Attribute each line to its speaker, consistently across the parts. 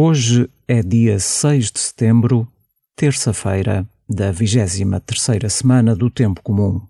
Speaker 1: Hoje é dia 6 de setembro, terça-feira da 23 terceira semana do Tempo Comum.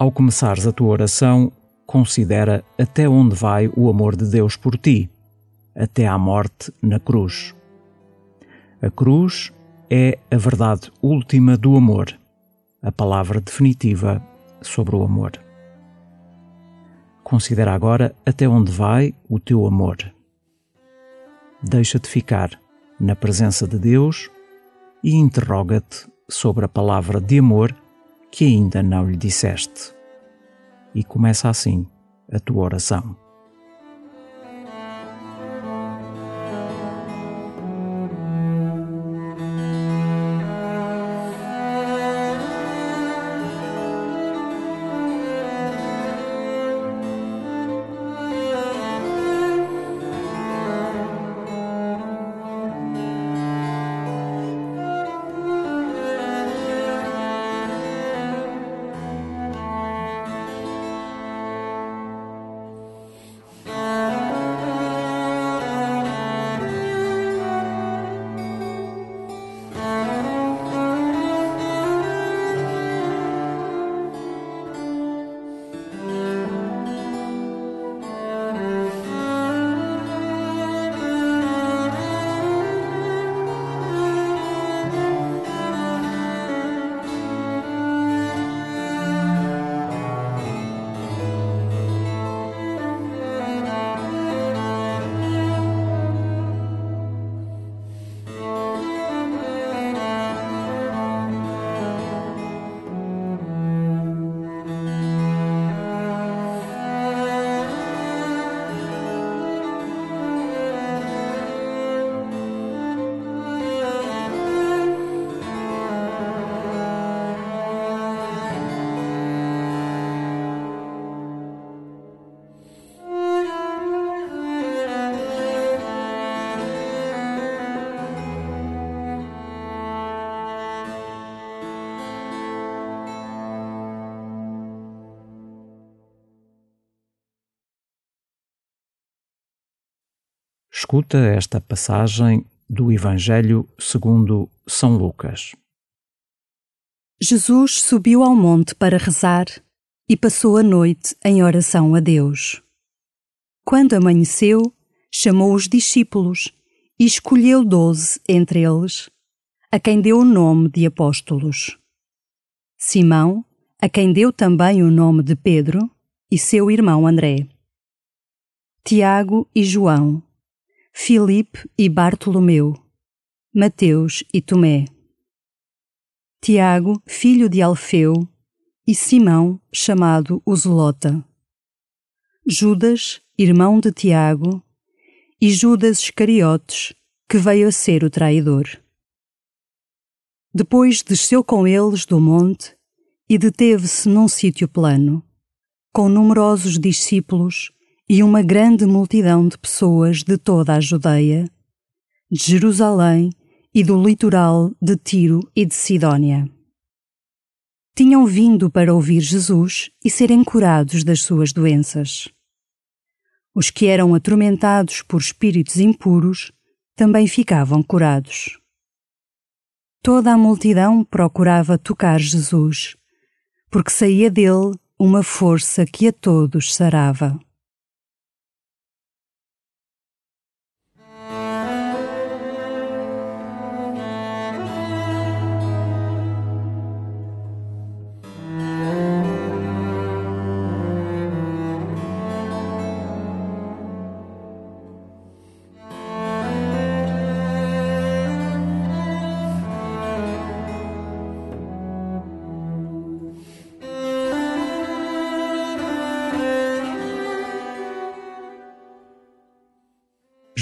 Speaker 1: Ao começares a tua oração, considera até onde vai o amor de Deus por ti, até à morte na cruz. A cruz é a verdade última do amor, a palavra definitiva sobre o amor. Considera agora até onde vai o teu amor. Deixa-te ficar na presença de Deus e interroga-te sobre a palavra de amor que ainda não lhe disseste. E começa assim a tua oração. Escuta esta passagem do Evangelho segundo São Lucas.
Speaker 2: Jesus subiu ao monte para rezar e passou a noite em oração a Deus. Quando amanheceu, chamou os discípulos e escolheu doze entre eles, a quem deu o nome de apóstolos. Simão, a quem deu também o nome de Pedro, e seu irmão André. Tiago e João Filipe e Bartolomeu, Mateus e Tomé, Tiago, filho de Alfeu, e Simão, chamado o Judas, irmão de Tiago, e Judas Iscariotes, que veio a ser o traidor. Depois desceu com eles do monte e deteve-se num sítio plano, com numerosos discípulos e uma grande multidão de pessoas de toda a Judeia, de Jerusalém e do litoral de Tiro e de Sidónia. Tinham vindo para ouvir Jesus e serem curados das suas doenças. Os que eram atormentados por espíritos impuros também ficavam curados. Toda a multidão procurava tocar Jesus, porque saía dele uma força que a todos sarava.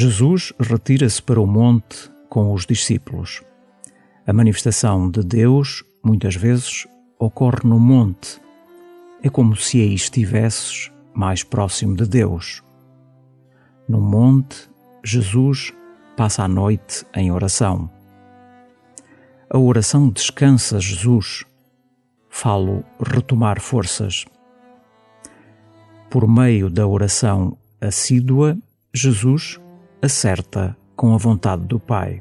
Speaker 1: Jesus retira-se para o monte com os discípulos. A manifestação de Deus, muitas vezes, ocorre no monte. É como se aí estivesses mais próximo de Deus. No monte, Jesus passa a noite em oração. A oração descansa Jesus. Falo retomar forças. Por meio da oração assídua, Jesus acerta com a vontade do Pai.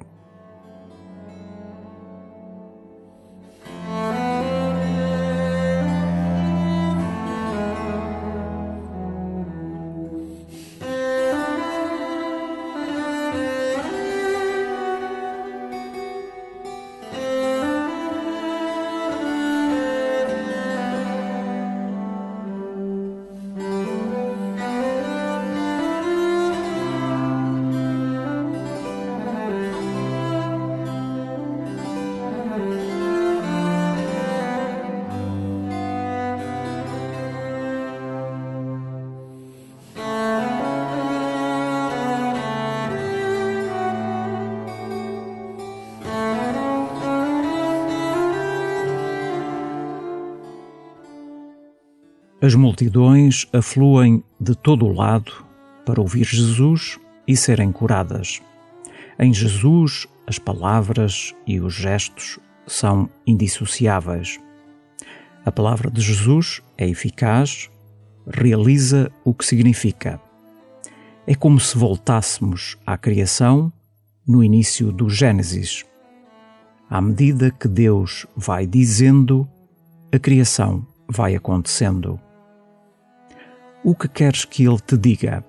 Speaker 1: As multidões afluem de todo o lado para ouvir Jesus e serem curadas. Em Jesus, as palavras e os gestos são indissociáveis. A palavra de Jesus é eficaz, realiza o que significa. É como se voltássemos à criação no início do Gênesis. À medida que Deus vai dizendo, a criação vai acontecendo. O que queres que ele te diga?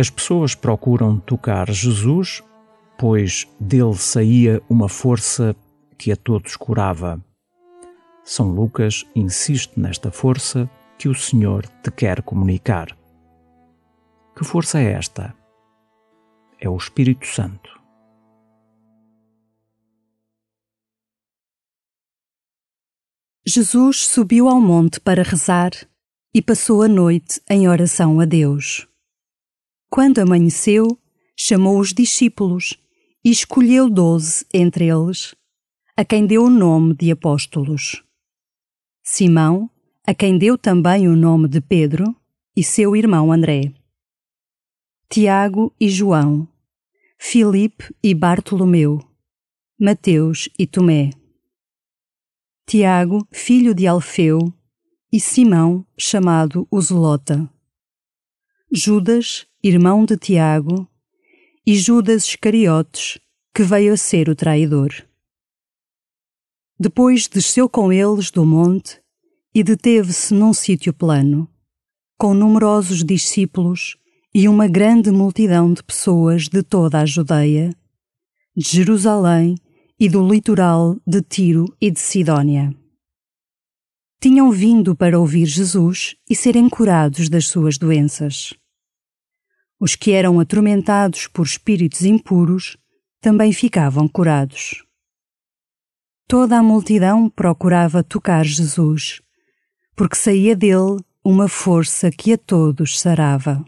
Speaker 1: As pessoas procuram tocar Jesus, pois dele saía uma força que a todos curava. São Lucas insiste nesta força que o Senhor te quer comunicar. Que força é esta? É o Espírito Santo.
Speaker 2: Jesus subiu ao monte para rezar e passou a noite em oração a Deus. Quando amanheceu, chamou os discípulos e escolheu doze entre eles, a quem deu o nome de apóstolos. Simão, a quem deu também o nome de Pedro, e seu irmão André. Tiago e João, Filipe e Bartolomeu, Mateus e Tomé. Tiago, filho de Alfeu, e Simão, chamado o. Judas, irmão de Tiago, e Judas Iscariotes, que veio a ser o traidor. Depois desceu com eles do monte e deteve-se num sítio plano, com numerosos discípulos e uma grande multidão de pessoas de toda a Judeia, de Jerusalém e do litoral de Tiro e de Sidónia. Tinham vindo para ouvir Jesus e serem curados das suas doenças. Os que eram atormentados por espíritos impuros também ficavam curados. Toda a multidão procurava tocar Jesus, porque saía dele uma força que a todos sarava.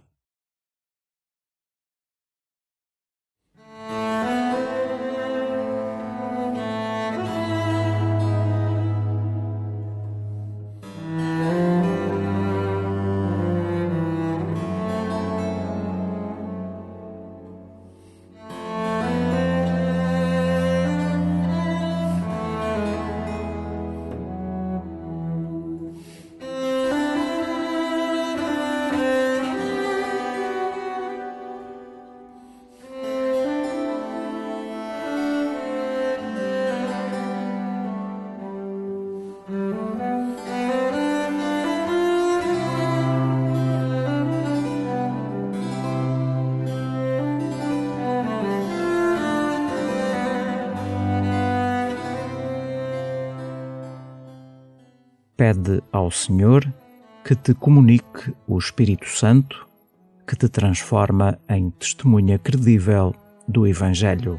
Speaker 1: Pede ao Senhor que te comunique o Espírito Santo que te transforma em testemunha credível do Evangelho.